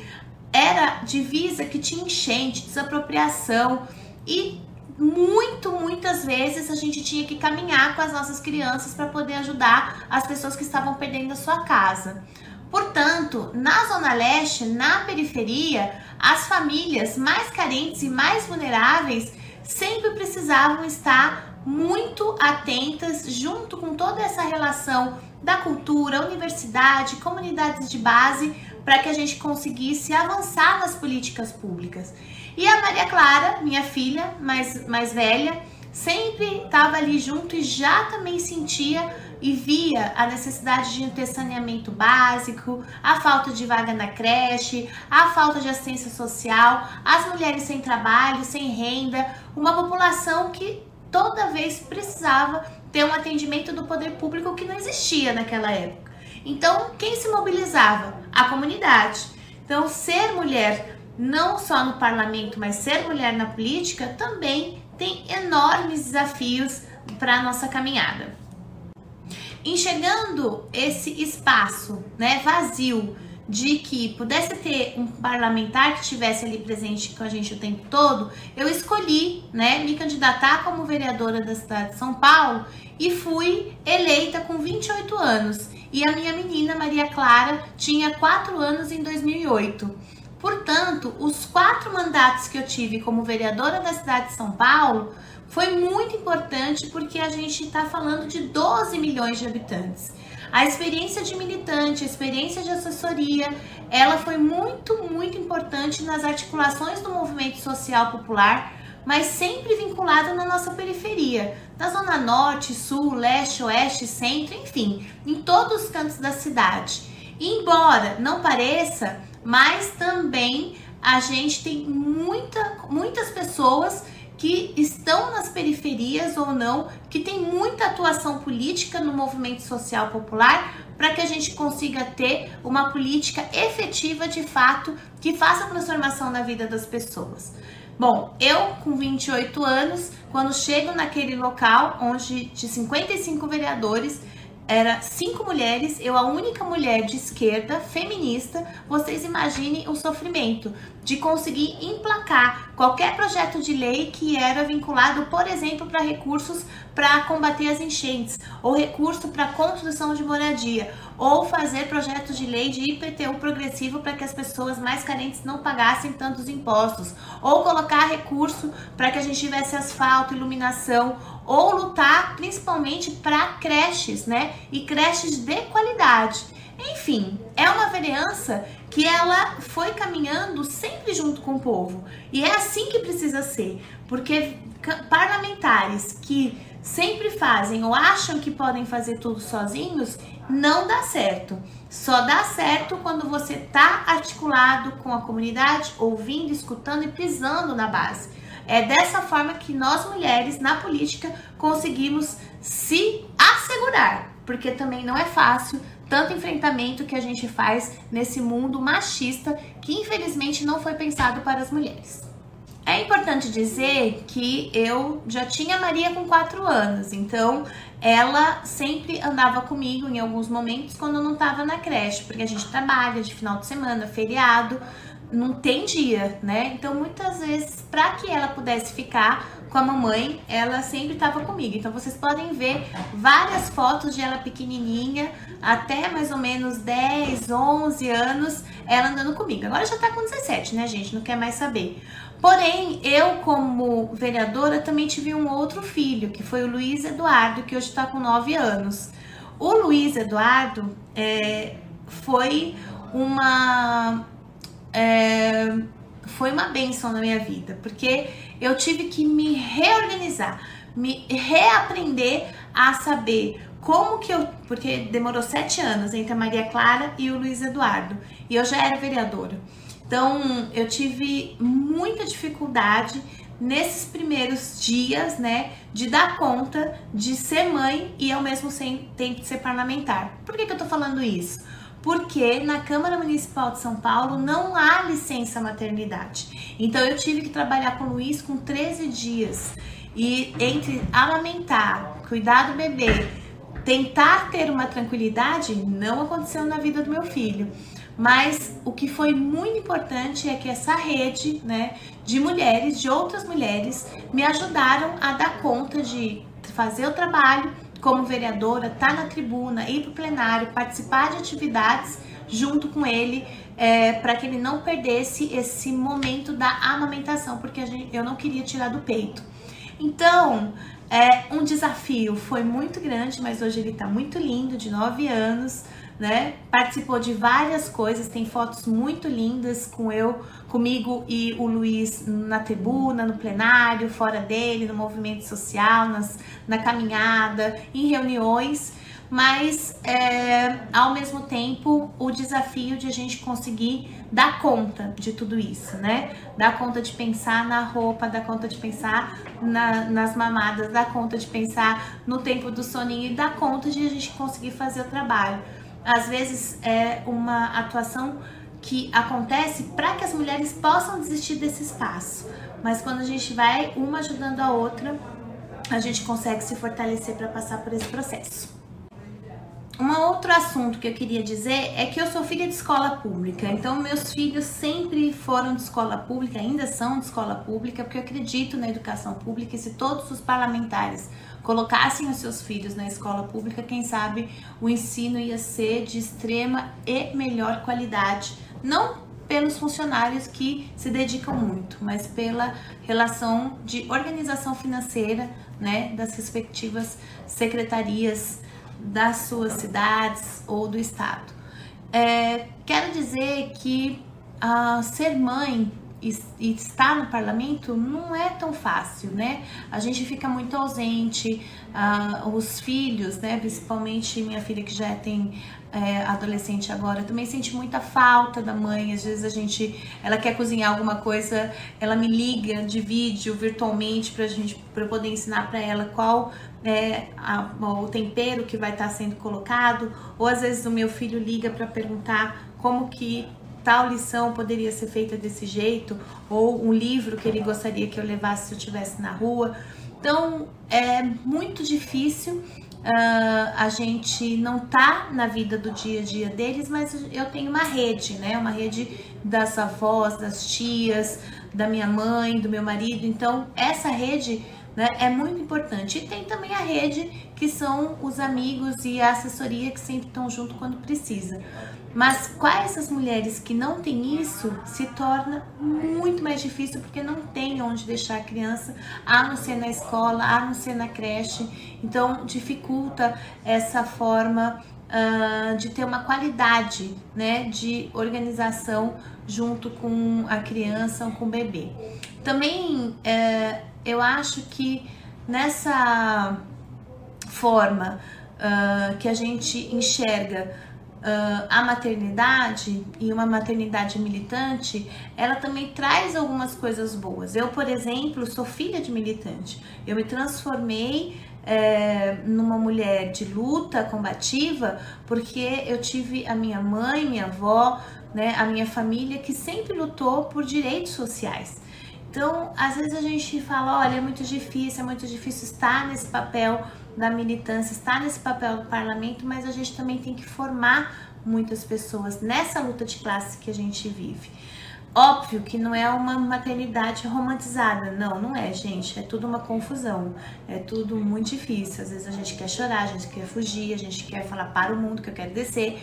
Speaker 6: Era divisa que tinha enchente, desapropriação e muito, muitas vezes a gente tinha que caminhar com as nossas crianças para poder ajudar as pessoas que estavam perdendo a sua casa. Portanto, na Zona Leste, na periferia, as famílias mais carentes e mais vulneráveis sempre precisavam estar muito atentas junto com toda essa relação da cultura, universidade, comunidades de base, para que a gente conseguisse avançar nas políticas públicas. E a Maria Clara, minha filha mais, mais velha, sempre estava ali junto e já também sentia e via a necessidade de ter saneamento básico, a falta de vaga na creche, a falta de assistência social, as mulheres sem trabalho, sem renda, uma população que toda vez precisava ter um atendimento do poder público que não existia naquela época. Então, quem se mobilizava? A comunidade. Então, ser mulher não só no parlamento, mas ser mulher na política também tem enormes desafios para a nossa caminhada. Enxergando esse espaço né, vazio de que pudesse ter um parlamentar que estivesse ali presente com a gente o tempo todo, eu escolhi né, me candidatar como vereadora da cidade de São Paulo e fui eleita com 28 anos. E a minha menina Maria Clara tinha 4 anos em 2008. Portanto, os quatro mandatos que eu tive como vereadora da cidade de São Paulo foi muito importante porque a gente está falando de 12 milhões de habitantes. A experiência de militante, a experiência de assessoria, ela foi muito, muito importante nas articulações do movimento social popular, mas sempre vinculada na nossa periferia, na zona norte, sul, leste, oeste, centro, enfim, em todos os cantos da cidade. E embora não pareça, mas também a gente tem muita, muitas pessoas que estão nas periferias ou não, que tem muita atuação política no movimento social popular, para que a gente consiga ter uma política efetiva de fato que faça transformação na vida das pessoas. Bom, eu com 28 anos, quando chego naquele local onde de 55 vereadores, era cinco mulheres, eu a única mulher de esquerda, feminista. Vocês imaginem o sofrimento de conseguir emplacar qualquer projeto de lei que era vinculado, por exemplo, para recursos para combater as enchentes, ou recurso para construção de moradia, ou fazer projetos de lei de IPTU progressivo para que as pessoas mais carentes não pagassem tantos impostos, ou colocar recurso para que a gente tivesse asfalto, iluminação, ou lutar principalmente para creches, né? E creches de qualidade. Enfim, é uma vereança que ela foi caminhando sempre junto com o povo. E é assim que precisa ser, porque parlamentares que sempre fazem ou acham que podem fazer tudo sozinhos, não dá certo. Só dá certo quando você tá articulado com a comunidade, ouvindo, escutando e pisando na base. É dessa forma que nós mulheres na política conseguimos se assegurar, porque também não é fácil tanto enfrentamento que a gente faz nesse mundo machista que infelizmente não foi pensado para as mulheres. É importante dizer que eu já tinha Maria com 4 anos, então ela sempre andava comigo em alguns momentos quando eu não estava na creche, porque a gente trabalha de final de semana, feriado, não tem dia, né? Então muitas vezes, para que ela pudesse ficar com a mamãe, ela sempre estava comigo. Então vocês podem ver várias fotos de ela pequenininha, até mais ou menos 10, 11 anos, ela andando comigo. Agora já tá com 17, né, gente? Não quer mais saber. Porém, eu como vereadora também tive um outro filho, que foi o Luiz Eduardo, que hoje está com 9 anos. O Luiz Eduardo é, foi uma é, foi uma benção na minha vida, porque eu tive que me reorganizar, me reaprender a saber como que eu. Porque demorou sete anos entre a Maria Clara e o Luiz Eduardo, e eu já era vereadora. Então eu tive muita dificuldade nesses primeiros dias, né, de dar conta de ser mãe e ao mesmo tempo ser parlamentar. Por que, que eu tô falando isso? Porque na Câmara Municipal de São Paulo não há licença maternidade. Então eu tive que trabalhar com o Luiz com 13 dias. E entre amamentar, cuidar do bebê, tentar ter uma tranquilidade, não aconteceu na vida do meu filho. Mas o que foi muito importante é que essa rede né, de mulheres, de outras mulheres, me ajudaram a dar conta de fazer o trabalho como vereadora, estar tá na tribuna, ir para o plenário, participar de atividades junto com ele, é, para que ele não perdesse esse momento da amamentação, porque gente, eu não queria tirar do peito. Então, é um desafio, foi muito grande, mas hoje ele está muito lindo, de 9 anos né? Participou de várias coisas, tem fotos muito lindas com eu, comigo e o Luiz na tribuna, no plenário, fora dele, no movimento social, nas, na caminhada, em reuniões, mas é, ao mesmo tempo o desafio de a gente conseguir dar conta de tudo isso, né? Dar conta de pensar na roupa, dar conta de pensar na, nas mamadas, dar conta de pensar no tempo do soninho e dar conta de a gente conseguir fazer o trabalho às vezes é uma atuação que acontece para que as mulheres possam desistir desse espaço. Mas quando a gente vai uma ajudando a outra, a gente consegue se fortalecer para passar por esse processo. Um outro assunto que eu queria dizer é que eu sou filha de escola pública, então meus filhos sempre foram de escola pública, ainda são de escola pública, porque eu acredito na educação pública e se todos os parlamentares colocassem os seus filhos na escola pública, quem sabe o ensino ia ser de extrema e melhor qualidade. Não pelos funcionários que se dedicam muito, mas pela relação de organização financeira né, das respectivas secretarias das suas cidades ou do estado. É, quero dizer que uh, ser mãe e, estar no parlamento não é tão fácil, né? A gente fica muito ausente, uh, os filhos, né? Principalmente minha filha que já tem é, adolescente agora, também sente muita falta da mãe. Às vezes a gente, ela quer cozinhar alguma coisa, ela me liga de vídeo virtualmente para gente, para poder ensinar para ela qual é a, o tempero que vai estar tá sendo colocado. Ou às vezes o meu filho liga para perguntar como que tal lição poderia ser feita desse jeito, ou um livro que ele gostaria que eu levasse se eu estivesse na rua. Então é muito difícil uh, a gente não tá na vida do dia a dia deles, mas eu tenho uma rede, né? Uma rede das avós, das tias, da minha mãe, do meu marido. Então, essa rede né, é muito importante. E tem também a rede, que são os amigos e a assessoria que sempre estão junto quando precisa. Mas quais as mulheres que não têm isso se torna muito mais difícil porque não tem onde deixar a criança, a não ser na escola, a não ser na creche. Então dificulta essa forma uh, de ter uma qualidade né, de organização junto com a criança ou com o bebê. Também uh, eu acho que nessa forma uh, que a gente enxerga uh, a maternidade e uma maternidade militante, ela também traz algumas coisas boas. Eu, por exemplo, sou filha de militante. Eu me transformei é, numa mulher de luta combativa porque eu tive a minha mãe, minha avó, né, a minha família que sempre lutou por direitos sociais. Então, às vezes a gente fala, olha, é muito difícil, é muito difícil estar nesse papel da militância, está nesse papel do parlamento, mas a gente também tem que formar muitas pessoas nessa luta de classe que a gente vive. Óbvio que não é uma maternidade romantizada, não, não é, gente. É tudo uma confusão, é tudo muito difícil. Às vezes a gente quer chorar, a gente quer fugir, a gente quer falar para o mundo que eu quero descer.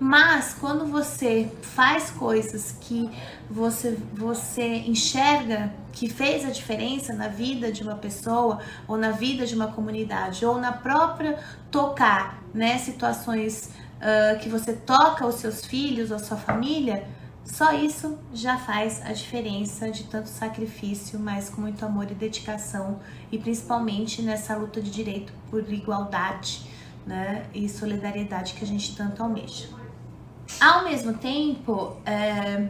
Speaker 6: Mas quando você faz coisas que você, você enxerga que fez a diferença na vida de uma pessoa, ou na vida de uma comunidade, ou na própria tocar né, situações uh, que você toca os seus filhos, a sua família, só isso já faz a diferença de tanto sacrifício, mas com muito amor e dedicação, e principalmente nessa luta de direito por igualdade né, e solidariedade que a gente tanto almeja. Ao mesmo tempo, é,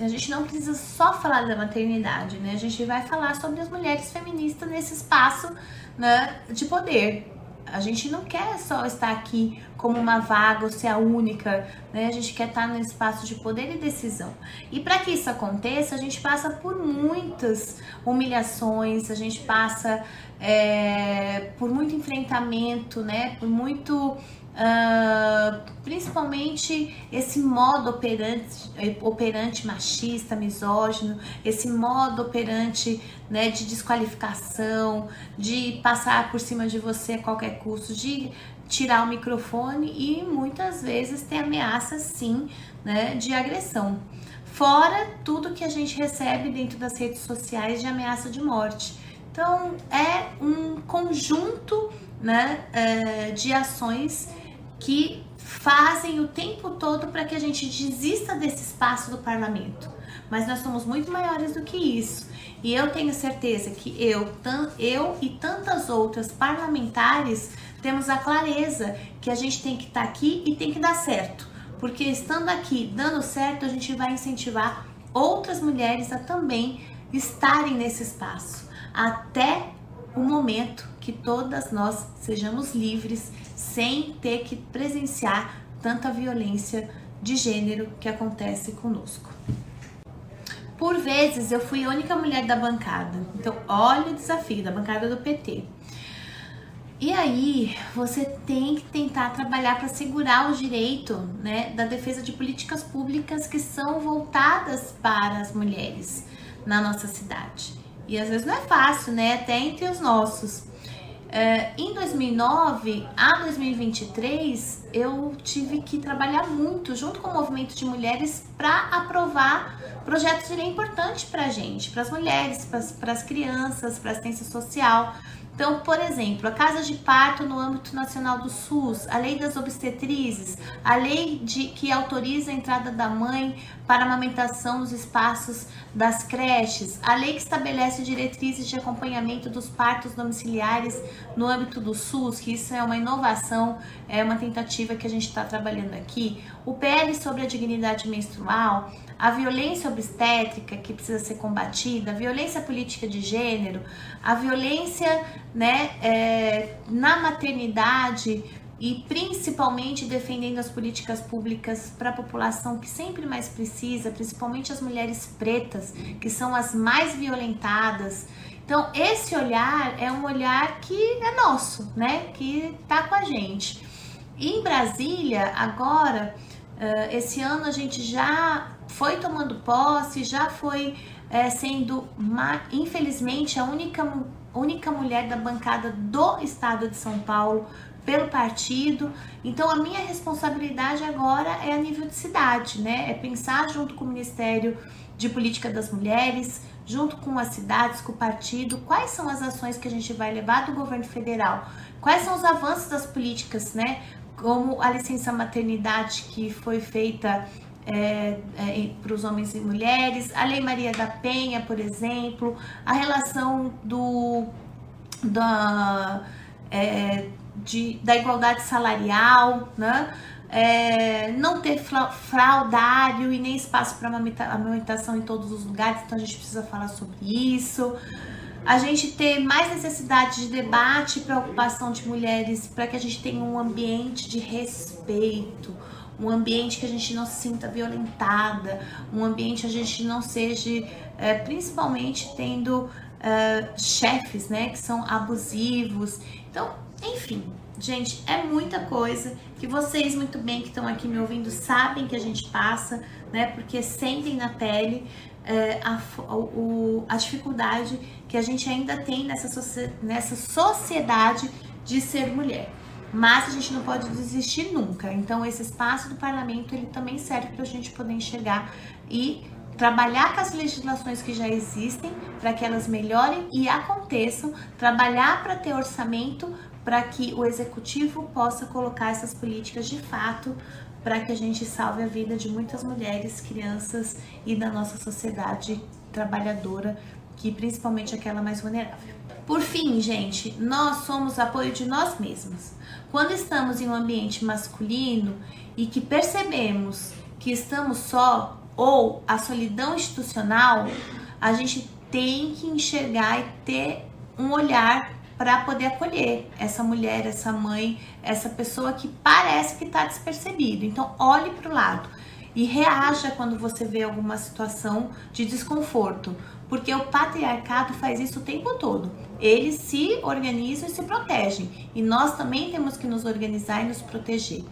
Speaker 6: a gente não precisa só falar da maternidade, né? A gente vai falar sobre as mulheres feministas nesse espaço né, de poder. A gente não quer só estar aqui como uma vaga ou ser a única, né? A gente quer estar no espaço de poder e decisão. E para que isso aconteça, a gente passa por muitas humilhações, a gente passa é, por muito enfrentamento, né? Por muito Uh, principalmente esse modo operante, operante machista, misógino, esse modo operante né, de desqualificação, de passar por cima de você a qualquer custo, de tirar o microfone e muitas vezes tem ameaças sim né, de agressão. Fora tudo que a gente recebe dentro das redes sociais de ameaça de morte. Então é um conjunto né, eh, de ações que fazem o tempo todo para que a gente desista desse espaço do parlamento. Mas nós somos muito maiores do que isso. E eu tenho certeza que eu, eu e tantas outras parlamentares temos a clareza que a gente tem que estar tá aqui e tem que dar certo. Porque estando aqui, dando certo, a gente vai incentivar outras mulheres a também estarem nesse espaço. Até o momento que todas nós sejamos livres sem ter que presenciar tanta violência de gênero que acontece conosco. Por vezes eu fui a única mulher da bancada, então olha o desafio da bancada do PT. E aí, você tem que tentar trabalhar para segurar o direito né, da defesa de políticas públicas que são voltadas para as mulheres na nossa cidade. E às vezes não é fácil, né? Até entre os nossos. É, em 2009 a 2023, eu tive que trabalhar muito junto com o movimento de mulheres para aprovar projetos de lei importantes para a gente, para as mulheres, para as crianças, para assistência social. Então, por exemplo, a casa de parto no âmbito nacional do SUS, a lei das obstetrizes, a lei de, que autoriza a entrada da mãe para amamentação nos espaços das creches, a lei que estabelece diretrizes de acompanhamento dos partos domiciliares no âmbito do SUS, que isso é uma inovação, é uma tentativa que a gente está trabalhando aqui, o PL sobre a dignidade menstrual, a violência obstétrica que precisa ser combatida, a violência política de gênero, a violência né, é, na maternidade e principalmente defendendo as políticas públicas para a população que sempre mais precisa, principalmente as mulheres pretas, que são as mais violentadas. Então, esse olhar é um olhar que é nosso, né? Que tá com a gente. Em Brasília, agora, esse ano a gente já foi tomando posse, já foi é, sendo, infelizmente, a única, única mulher da bancada do estado de São Paulo pelo partido. Então, a minha responsabilidade agora é a nível de cidade, né? É pensar junto com o Ministério de Política das Mulheres, junto com as cidades, com o partido, quais são as ações que a gente vai levar do governo federal, quais são os avanços das políticas, né? Como a licença maternidade que foi feita é, é, para os homens e mulheres, a Lei Maria da Penha, por exemplo, a relação do, da, é, de, da igualdade salarial, né? É, não ter fraudário e nem espaço para amamentação em todos os lugares, então a gente precisa falar sobre isso. A gente ter mais necessidade de debate e preocupação de mulheres para que a gente tenha um ambiente de respeito, um ambiente que a gente não se sinta violentada, um ambiente que a gente não seja, é, principalmente tendo é, chefes, né, que são abusivos. Então, enfim, gente, é muita coisa que vocês muito bem que estão aqui me ouvindo sabem que a gente passa, né, porque sentem na pele é, a, o, a dificuldade que a gente ainda tem nessa, nessa sociedade de ser mulher mas a gente não pode desistir nunca. Então esse espaço do parlamento ele também serve para a gente poder enxergar e trabalhar com as legislações que já existem para que elas melhorem e aconteçam, trabalhar para ter orçamento para que o executivo possa colocar essas políticas de fato para que a gente salve a vida de muitas mulheres, crianças e da nossa sociedade trabalhadora, que principalmente aquela mais vulnerável. Por fim, gente, nós somos apoio de nós mesmos. Quando estamos em um ambiente masculino e que percebemos que estamos só ou a solidão institucional, a gente tem que enxergar e ter um olhar para poder acolher essa mulher, essa mãe, essa pessoa que parece que está despercebido. Então, olhe para o lado e reaja quando você vê alguma situação de desconforto, porque o patriarcado faz isso o tempo todo. Eles se organizam e se protegem, e nós também temos que nos organizar e nos proteger.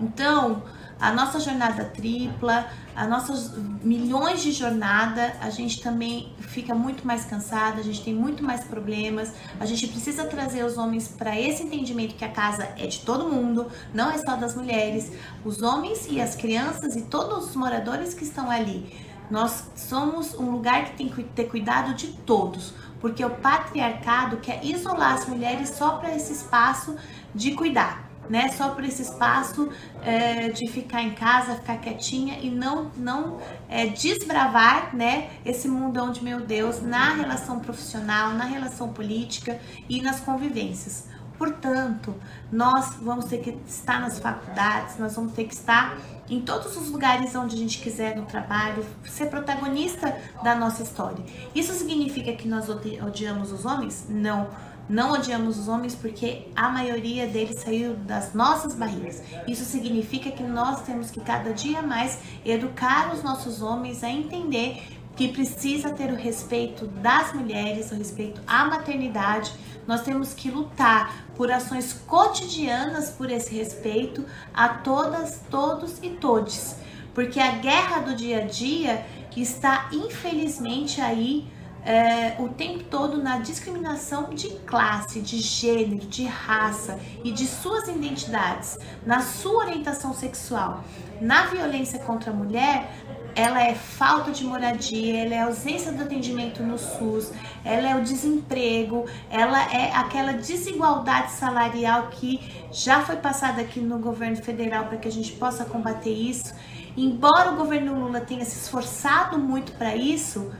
Speaker 6: Então, a nossa jornada tripla, as nossas milhões de jornada, a gente também fica muito mais cansada, a gente tem muito mais problemas. A gente precisa trazer os homens para esse entendimento que a casa é de todo mundo, não é só das mulheres. Os homens e as crianças e todos os moradores que estão ali. Nós somos um lugar que tem que ter cuidado de todos, porque o patriarcado quer isolar as mulheres só para esse espaço de cuidar né? Só por esse espaço é, de ficar em casa, ficar quietinha e não, não é, desbravar, né? Esse mundão de meu Deus na relação profissional, na relação política e nas convivências. Portanto, nós vamos ter que estar nas faculdades, nós vamos ter que estar em todos os lugares onde a gente quiser no trabalho, ser protagonista da nossa história. Isso significa que nós odiamos os homens? Não não odiamos os homens porque a maioria deles saiu das nossas barrigas. Isso significa que nós temos que cada dia mais educar os nossos homens a entender que precisa ter o respeito das mulheres, o respeito à maternidade. Nós temos que lutar por ações cotidianas por esse respeito a todas, todos e todes. Porque a guerra do dia a dia está infelizmente aí é, o tempo todo na discriminação de classe, de gênero, de raça e de suas identidades, na sua orientação sexual. Na violência contra a mulher, ela é falta de moradia, ela é ausência do atendimento no SUS, ela é o desemprego, ela é aquela desigualdade salarial que já foi passada aqui no governo federal para que a gente possa combater isso. Embora o governo Lula tenha se esforçado muito para isso,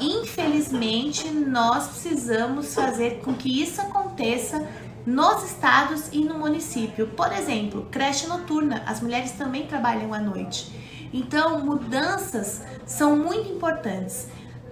Speaker 6: Infelizmente, nós precisamos fazer com que isso aconteça nos estados e no município. Por exemplo, creche noturna, as mulheres também trabalham à noite. Então, mudanças são muito importantes,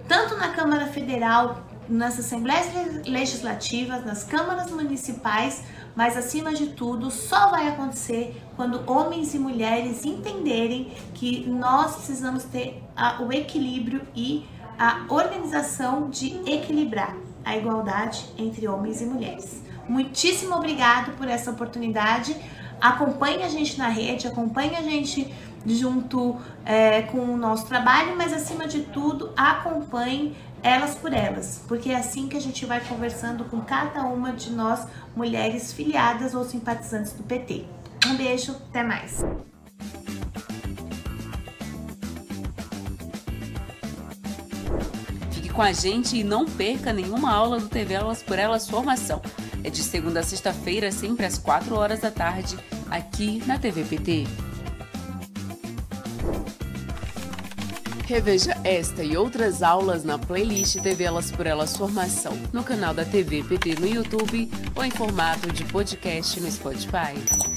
Speaker 6: tanto na Câmara Federal, nas assembleias legislativas, nas câmaras municipais, mas acima de tudo, só vai acontecer quando homens e mulheres entenderem que nós precisamos ter o equilíbrio e a organização de equilibrar a igualdade entre homens e mulheres. Muitíssimo obrigado por essa oportunidade. Acompanhe a gente na rede, acompanhe a gente junto é, com o nosso trabalho, mas acima de tudo, acompanhe elas por elas, porque é assim que a gente vai conversando com cada uma de nós, mulheres filiadas ou simpatizantes do PT. Um beijo, até mais.
Speaker 2: Com a gente e não perca nenhuma aula do TV Elas por Elas Formação. É de segunda a sexta-feira, sempre às 4 horas da tarde, aqui na TV PT. Reveja esta e outras aulas na playlist TV Elas por Elas Formação, no canal da TV PT no YouTube ou em formato de podcast no Spotify.